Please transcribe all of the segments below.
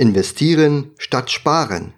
Investieren statt Sparen.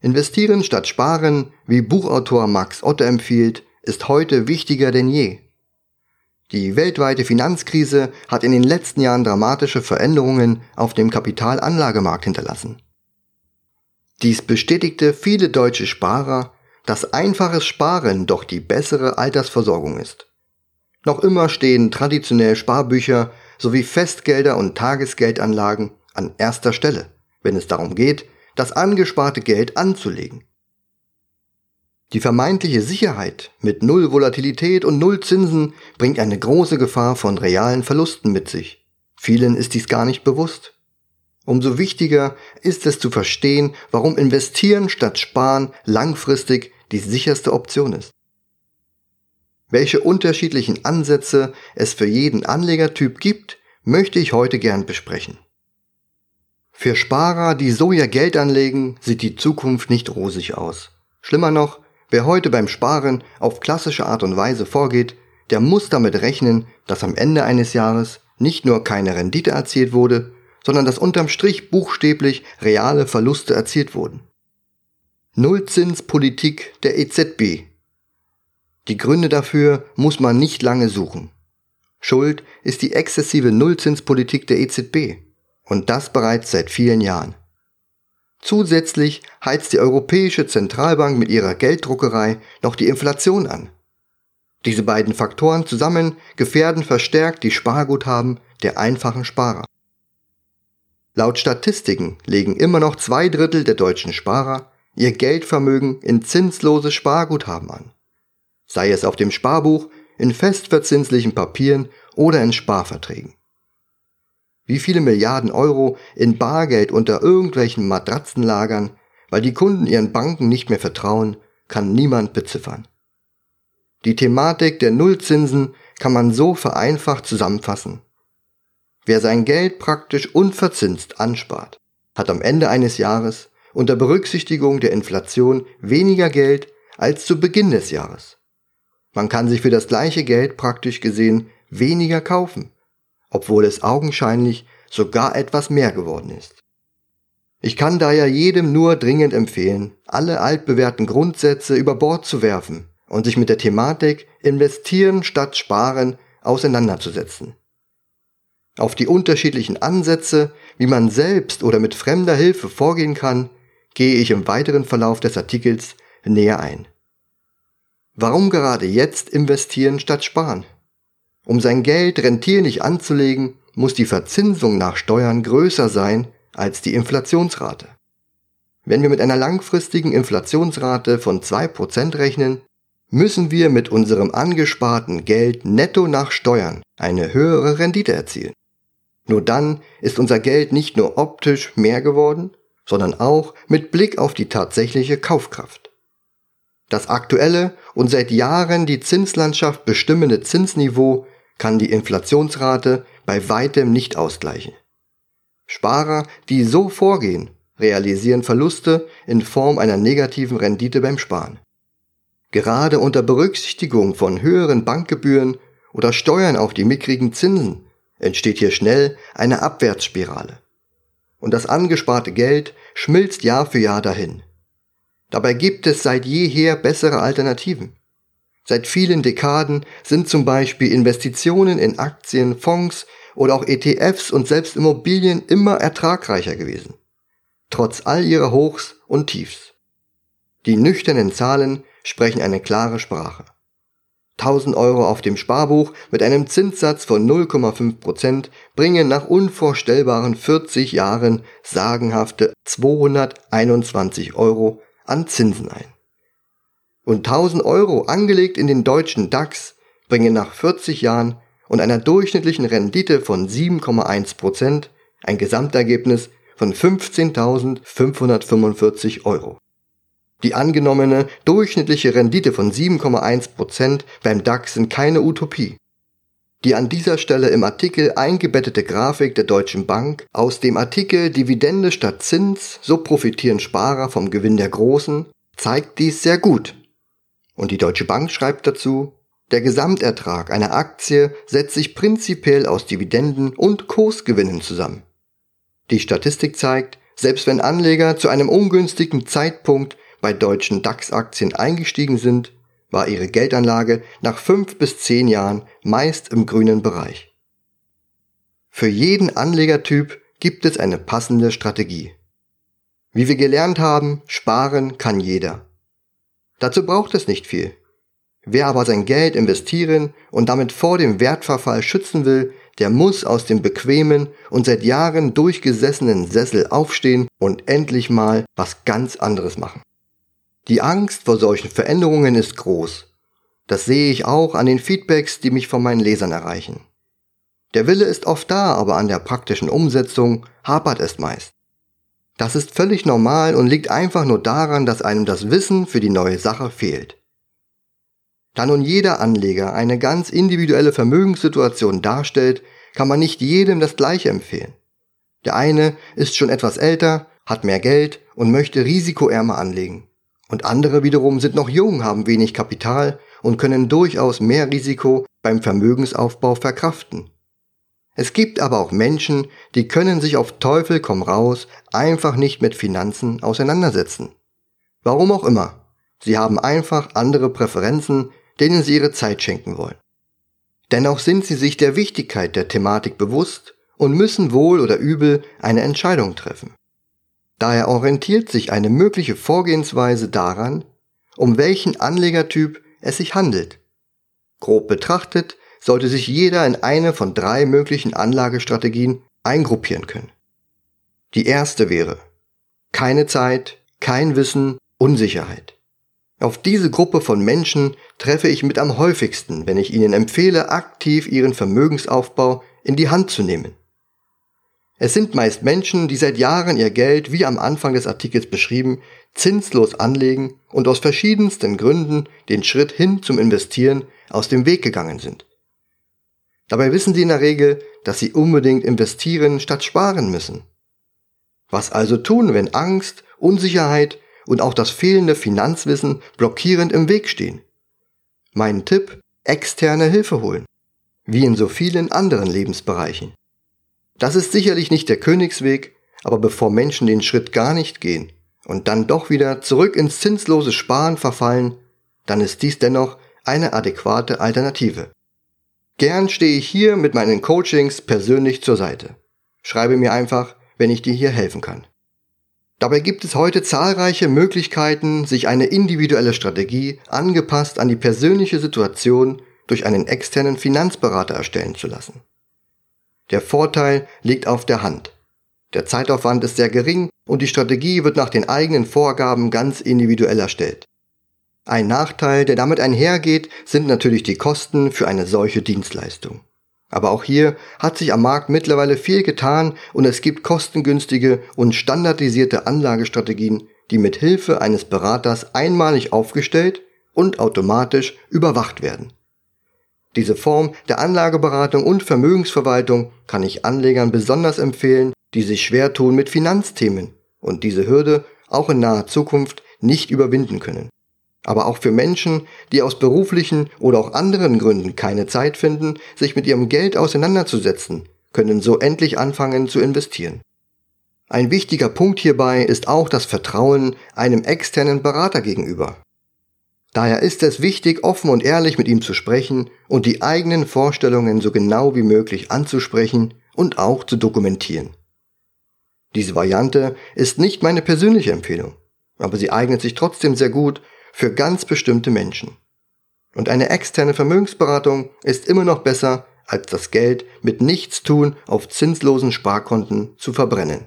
Investieren statt Sparen, wie Buchautor Max Otte empfiehlt, ist heute wichtiger denn je. Die weltweite Finanzkrise hat in den letzten Jahren dramatische Veränderungen auf dem Kapitalanlagemarkt hinterlassen. Dies bestätigte viele deutsche Sparer, dass einfaches Sparen doch die bessere Altersversorgung ist. Noch immer stehen traditionell Sparbücher sowie Festgelder und Tagesgeldanlagen an erster Stelle, wenn es darum geht, das angesparte Geld anzulegen. Die vermeintliche Sicherheit mit Null Volatilität und Null Zinsen bringt eine große Gefahr von realen Verlusten mit sich. Vielen ist dies gar nicht bewusst. Umso wichtiger ist es zu verstehen, warum investieren statt sparen langfristig die sicherste Option ist. Welche unterschiedlichen Ansätze es für jeden Anlegertyp gibt, möchte ich heute gern besprechen. Für Sparer, die so ihr Geld anlegen, sieht die Zukunft nicht rosig aus. Schlimmer noch, wer heute beim Sparen auf klassische Art und Weise vorgeht, der muss damit rechnen, dass am Ende eines Jahres nicht nur keine Rendite erzielt wurde, sondern dass unterm Strich buchstäblich reale Verluste erzielt wurden. Nullzinspolitik der EZB die Gründe dafür muss man nicht lange suchen. Schuld ist die exzessive Nullzinspolitik der EZB und das bereits seit vielen Jahren. Zusätzlich heizt die Europäische Zentralbank mit ihrer Gelddruckerei noch die Inflation an. Diese beiden Faktoren zusammen gefährden verstärkt die Sparguthaben der einfachen Sparer. Laut Statistiken legen immer noch zwei Drittel der deutschen Sparer ihr Geldvermögen in zinslose Sparguthaben an sei es auf dem Sparbuch, in festverzinslichen Papieren oder in Sparverträgen. Wie viele Milliarden Euro in Bargeld unter irgendwelchen Matratzen lagern, weil die Kunden ihren Banken nicht mehr vertrauen, kann niemand beziffern. Die Thematik der Nullzinsen kann man so vereinfacht zusammenfassen. Wer sein Geld praktisch unverzinst anspart, hat am Ende eines Jahres unter Berücksichtigung der Inflation weniger Geld als zu Beginn des Jahres. Man kann sich für das gleiche Geld praktisch gesehen weniger kaufen, obwohl es augenscheinlich sogar etwas mehr geworden ist. Ich kann daher jedem nur dringend empfehlen, alle altbewährten Grundsätze über Bord zu werfen und sich mit der Thematik investieren statt sparen auseinanderzusetzen. Auf die unterschiedlichen Ansätze, wie man selbst oder mit fremder Hilfe vorgehen kann, gehe ich im weiteren Verlauf des Artikels näher ein. Warum gerade jetzt investieren statt sparen? Um sein Geld rentierlich anzulegen, muss die Verzinsung nach Steuern größer sein als die Inflationsrate. Wenn wir mit einer langfristigen Inflationsrate von 2% rechnen, müssen wir mit unserem angesparten Geld netto nach Steuern eine höhere Rendite erzielen. Nur dann ist unser Geld nicht nur optisch mehr geworden, sondern auch mit Blick auf die tatsächliche Kaufkraft. Das aktuelle und seit Jahren die Zinslandschaft bestimmende Zinsniveau kann die Inflationsrate bei weitem nicht ausgleichen. Sparer, die so vorgehen, realisieren Verluste in Form einer negativen Rendite beim Sparen. Gerade unter Berücksichtigung von höheren Bankgebühren oder Steuern auf die mickrigen Zinsen entsteht hier schnell eine Abwärtsspirale. Und das angesparte Geld schmilzt Jahr für Jahr dahin. Dabei gibt es seit jeher bessere Alternativen. Seit vielen Dekaden sind zum Beispiel Investitionen in Aktien, Fonds oder auch ETFs und selbst Immobilien immer ertragreicher gewesen. Trotz all ihrer Hochs und Tiefs. Die nüchternen Zahlen sprechen eine klare Sprache. 1000 Euro auf dem Sparbuch mit einem Zinssatz von 0,5% bringen nach unvorstellbaren 40 Jahren sagenhafte 221 Euro an Zinsen ein. Und 1000 Euro angelegt in den deutschen DAX bringen nach 40 Jahren und einer durchschnittlichen Rendite von 7,1% ein Gesamtergebnis von 15.545 Euro. Die angenommene durchschnittliche Rendite von 7,1% beim DAX sind keine Utopie. Die an dieser Stelle im Artikel eingebettete Grafik der Deutschen Bank aus dem Artikel Dividende statt Zins, so profitieren Sparer vom Gewinn der Großen, zeigt dies sehr gut. Und die Deutsche Bank schreibt dazu, der Gesamtertrag einer Aktie setzt sich prinzipiell aus Dividenden und Kursgewinnen zusammen. Die Statistik zeigt, selbst wenn Anleger zu einem ungünstigen Zeitpunkt bei deutschen DAX-Aktien eingestiegen sind, war ihre Geldanlage nach fünf bis zehn Jahren meist im grünen Bereich. Für jeden Anlegertyp gibt es eine passende Strategie. Wie wir gelernt haben, sparen kann jeder. Dazu braucht es nicht viel. Wer aber sein Geld investieren und damit vor dem Wertverfall schützen will, der muss aus dem bequemen und seit Jahren durchgesessenen Sessel aufstehen und endlich mal was ganz anderes machen. Die Angst vor solchen Veränderungen ist groß. Das sehe ich auch an den Feedbacks, die mich von meinen Lesern erreichen. Der Wille ist oft da, aber an der praktischen Umsetzung hapert es meist. Das ist völlig normal und liegt einfach nur daran, dass einem das Wissen für die neue Sache fehlt. Da nun jeder Anleger eine ganz individuelle Vermögenssituation darstellt, kann man nicht jedem das gleiche empfehlen. Der eine ist schon etwas älter, hat mehr Geld und möchte risikoärmer anlegen. Und andere wiederum sind noch jung, haben wenig Kapital und können durchaus mehr Risiko beim Vermögensaufbau verkraften. Es gibt aber auch Menschen, die können sich auf Teufel komm raus einfach nicht mit Finanzen auseinandersetzen. Warum auch immer. Sie haben einfach andere Präferenzen, denen sie ihre Zeit schenken wollen. Dennoch sind sie sich der Wichtigkeit der Thematik bewusst und müssen wohl oder übel eine Entscheidung treffen. Daher orientiert sich eine mögliche Vorgehensweise daran, um welchen Anlegertyp es sich handelt. Grob betrachtet sollte sich jeder in eine von drei möglichen Anlagestrategien eingruppieren können. Die erste wäre keine Zeit, kein Wissen, Unsicherheit. Auf diese Gruppe von Menschen treffe ich mit am häufigsten, wenn ich ihnen empfehle, aktiv ihren Vermögensaufbau in die Hand zu nehmen. Es sind meist Menschen, die seit Jahren ihr Geld, wie am Anfang des Artikels beschrieben, zinslos anlegen und aus verschiedensten Gründen den Schritt hin zum Investieren aus dem Weg gegangen sind. Dabei wissen sie in der Regel, dass sie unbedingt investieren statt sparen müssen. Was also tun, wenn Angst, Unsicherheit und auch das fehlende Finanzwissen blockierend im Weg stehen. Mein Tipp, externe Hilfe holen. Wie in so vielen anderen Lebensbereichen. Das ist sicherlich nicht der Königsweg, aber bevor Menschen den Schritt gar nicht gehen und dann doch wieder zurück ins zinslose Sparen verfallen, dann ist dies dennoch eine adäquate Alternative. Gern stehe ich hier mit meinen Coachings persönlich zur Seite. Schreibe mir einfach, wenn ich dir hier helfen kann. Dabei gibt es heute zahlreiche Möglichkeiten, sich eine individuelle Strategie angepasst an die persönliche Situation durch einen externen Finanzberater erstellen zu lassen. Der Vorteil liegt auf der Hand. Der Zeitaufwand ist sehr gering und die Strategie wird nach den eigenen Vorgaben ganz individuell erstellt. Ein Nachteil, der damit einhergeht, sind natürlich die Kosten für eine solche Dienstleistung. Aber auch hier hat sich am Markt mittlerweile viel getan und es gibt kostengünstige und standardisierte Anlagestrategien, die mit Hilfe eines Beraters einmalig aufgestellt und automatisch überwacht werden. Diese Form der Anlageberatung und Vermögensverwaltung kann ich Anlegern besonders empfehlen, die sich schwer tun mit Finanzthemen und diese Hürde auch in naher Zukunft nicht überwinden können aber auch für Menschen, die aus beruflichen oder auch anderen Gründen keine Zeit finden, sich mit ihrem Geld auseinanderzusetzen, können so endlich anfangen zu investieren. Ein wichtiger Punkt hierbei ist auch das Vertrauen einem externen Berater gegenüber. Daher ist es wichtig, offen und ehrlich mit ihm zu sprechen und die eigenen Vorstellungen so genau wie möglich anzusprechen und auch zu dokumentieren. Diese Variante ist nicht meine persönliche Empfehlung, aber sie eignet sich trotzdem sehr gut, für ganz bestimmte Menschen. Und eine externe Vermögensberatung ist immer noch besser, als das Geld mit Nichtstun auf zinslosen Sparkonten zu verbrennen.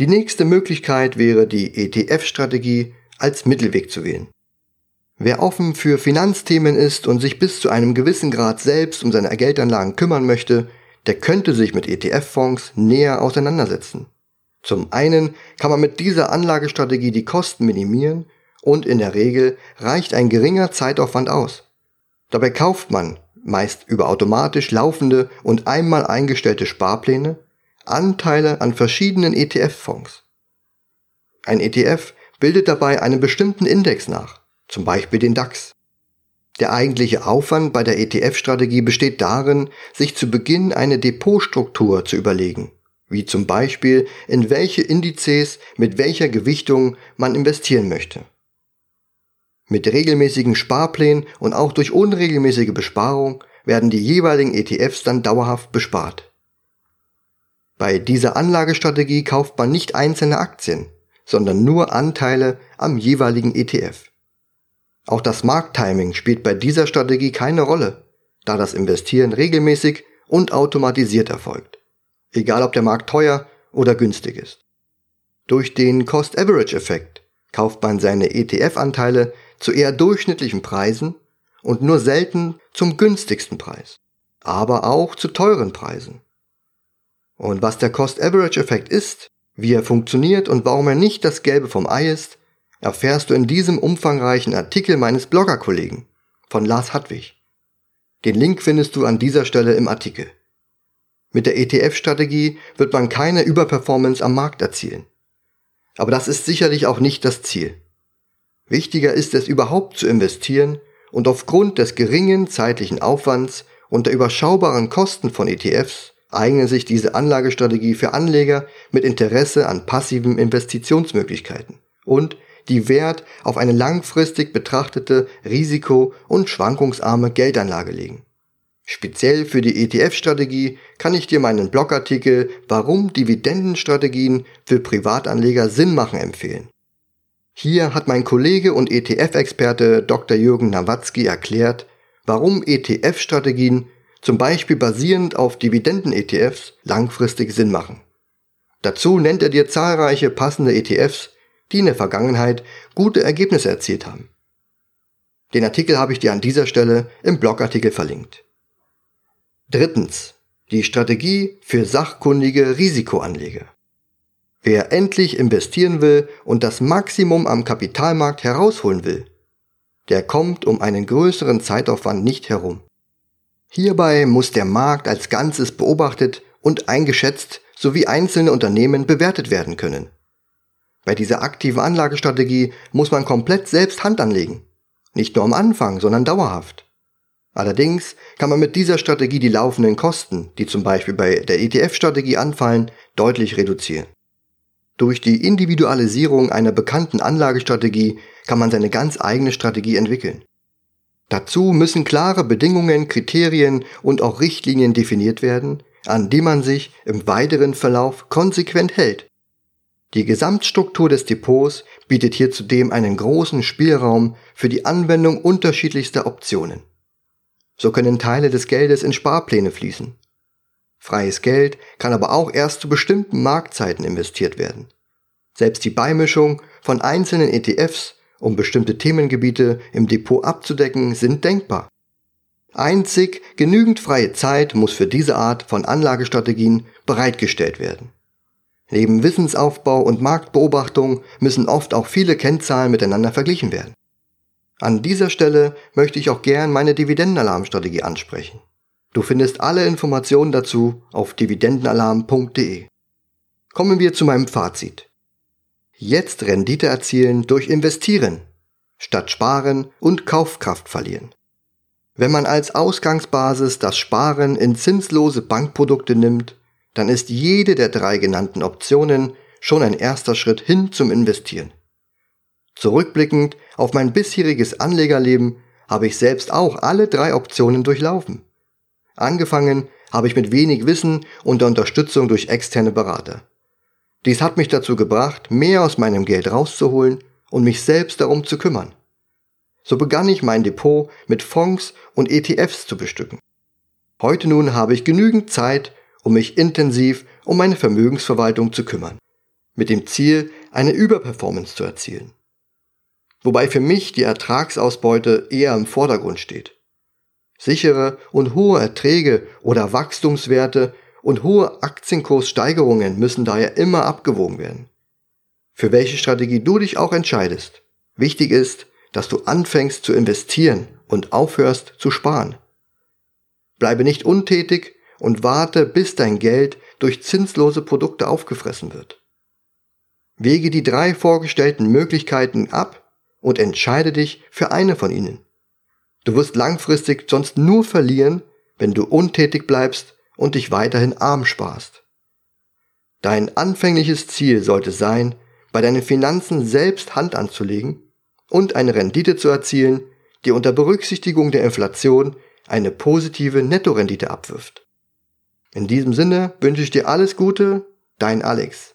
Die nächste Möglichkeit wäre die ETF-Strategie als Mittelweg zu wählen. Wer offen für Finanzthemen ist und sich bis zu einem gewissen Grad selbst um seine Geldanlagen kümmern möchte, der könnte sich mit ETF-Fonds näher auseinandersetzen. Zum einen kann man mit dieser Anlagestrategie die Kosten minimieren und in der Regel reicht ein geringer Zeitaufwand aus. Dabei kauft man, meist über automatisch laufende und einmal eingestellte Sparpläne, Anteile an verschiedenen ETF-Fonds. Ein ETF bildet dabei einen bestimmten Index nach, zum Beispiel den DAX. Der eigentliche Aufwand bei der ETF-Strategie besteht darin, sich zu Beginn eine Depotstruktur zu überlegen wie zum Beispiel in welche Indizes mit welcher Gewichtung man investieren möchte. Mit regelmäßigen Sparplänen und auch durch unregelmäßige Besparung werden die jeweiligen ETFs dann dauerhaft bespart. Bei dieser Anlagestrategie kauft man nicht einzelne Aktien, sondern nur Anteile am jeweiligen ETF. Auch das Markttiming spielt bei dieser Strategie keine Rolle, da das Investieren regelmäßig und automatisiert erfolgt, egal ob der Markt teuer oder günstig ist. Durch den Cost-Average-Effekt kauft man seine ETF-Anteile zu eher durchschnittlichen Preisen und nur selten zum günstigsten Preis, aber auch zu teuren Preisen. Und was der Cost-Average-Effekt ist, wie er funktioniert und warum er nicht das Gelbe vom Ei ist, erfährst du in diesem umfangreichen Artikel meines Bloggerkollegen von Lars Hartwig. Den Link findest du an dieser Stelle im Artikel. Mit der ETF-Strategie wird man keine Überperformance am Markt erzielen. Aber das ist sicherlich auch nicht das Ziel. Wichtiger ist es überhaupt zu investieren und aufgrund des geringen zeitlichen Aufwands und der überschaubaren Kosten von ETFs eignet sich diese Anlagestrategie für Anleger mit Interesse an passiven Investitionsmöglichkeiten und die Wert auf eine langfristig betrachtete risiko- und schwankungsarme Geldanlage legen. Speziell für die ETF-Strategie kann ich dir meinen Blogartikel Warum Dividendenstrategien für Privatanleger Sinn machen empfehlen. Hier hat mein Kollege und ETF-Experte Dr. Jürgen Nawatzki erklärt, warum ETF-Strategien, zum Beispiel basierend auf Dividenden-ETFs, langfristig Sinn machen. Dazu nennt er dir zahlreiche passende ETFs, die in der Vergangenheit gute Ergebnisse erzielt haben. Den Artikel habe ich dir an dieser Stelle im Blogartikel verlinkt. Drittens. Die Strategie für sachkundige Risikoanleger. Wer endlich investieren will und das Maximum am Kapitalmarkt herausholen will, der kommt um einen größeren Zeitaufwand nicht herum. Hierbei muss der Markt als Ganzes beobachtet und eingeschätzt sowie einzelne Unternehmen bewertet werden können. Bei dieser aktiven Anlagestrategie muss man komplett selbst Hand anlegen. Nicht nur am Anfang, sondern dauerhaft. Allerdings kann man mit dieser Strategie die laufenden Kosten, die zum Beispiel bei der ETF-Strategie anfallen, deutlich reduzieren. Durch die Individualisierung einer bekannten Anlagestrategie kann man seine ganz eigene Strategie entwickeln. Dazu müssen klare Bedingungen, Kriterien und auch Richtlinien definiert werden, an die man sich im weiteren Verlauf konsequent hält. Die Gesamtstruktur des Depots bietet hier zudem einen großen Spielraum für die Anwendung unterschiedlichster Optionen. So können Teile des Geldes in Sparpläne fließen. Freies Geld kann aber auch erst zu bestimmten Marktzeiten investiert werden. Selbst die Beimischung von einzelnen ETFs, um bestimmte Themengebiete im Depot abzudecken, sind denkbar. Einzig genügend freie Zeit muss für diese Art von Anlagestrategien bereitgestellt werden. Neben Wissensaufbau und Marktbeobachtung müssen oft auch viele Kennzahlen miteinander verglichen werden. An dieser Stelle möchte ich auch gern meine Dividendenalarmstrategie ansprechen. Du findest alle Informationen dazu auf dividendenalarm.de. Kommen wir zu meinem Fazit. Jetzt Rendite erzielen durch Investieren, statt Sparen und Kaufkraft verlieren. Wenn man als Ausgangsbasis das Sparen in zinslose Bankprodukte nimmt, dann ist jede der drei genannten Optionen schon ein erster Schritt hin zum Investieren. Zurückblickend auf mein bisheriges Anlegerleben habe ich selbst auch alle drei Optionen durchlaufen. Angefangen habe ich mit wenig Wissen und der Unterstützung durch externe Berater. Dies hat mich dazu gebracht, mehr aus meinem Geld rauszuholen und mich selbst darum zu kümmern. So begann ich mein Depot mit Fonds und ETFs zu bestücken. Heute nun habe ich genügend Zeit, um mich intensiv um meine Vermögensverwaltung zu kümmern, mit dem Ziel, eine Überperformance zu erzielen. Wobei für mich die Ertragsausbeute eher im Vordergrund steht. Sichere und hohe Erträge oder Wachstumswerte und hohe Aktienkurssteigerungen müssen daher immer abgewogen werden. Für welche Strategie du dich auch entscheidest, wichtig ist, dass du anfängst zu investieren und aufhörst zu sparen. Bleibe nicht untätig und warte, bis dein Geld durch zinslose Produkte aufgefressen wird. Wege die drei vorgestellten Möglichkeiten ab und entscheide dich für eine von ihnen. Du wirst langfristig sonst nur verlieren, wenn du untätig bleibst und dich weiterhin arm sparst. Dein anfängliches Ziel sollte sein, bei deinen Finanzen selbst Hand anzulegen und eine Rendite zu erzielen, die unter Berücksichtigung der Inflation eine positive Nettorendite abwirft. In diesem Sinne wünsche ich dir alles Gute, dein Alex.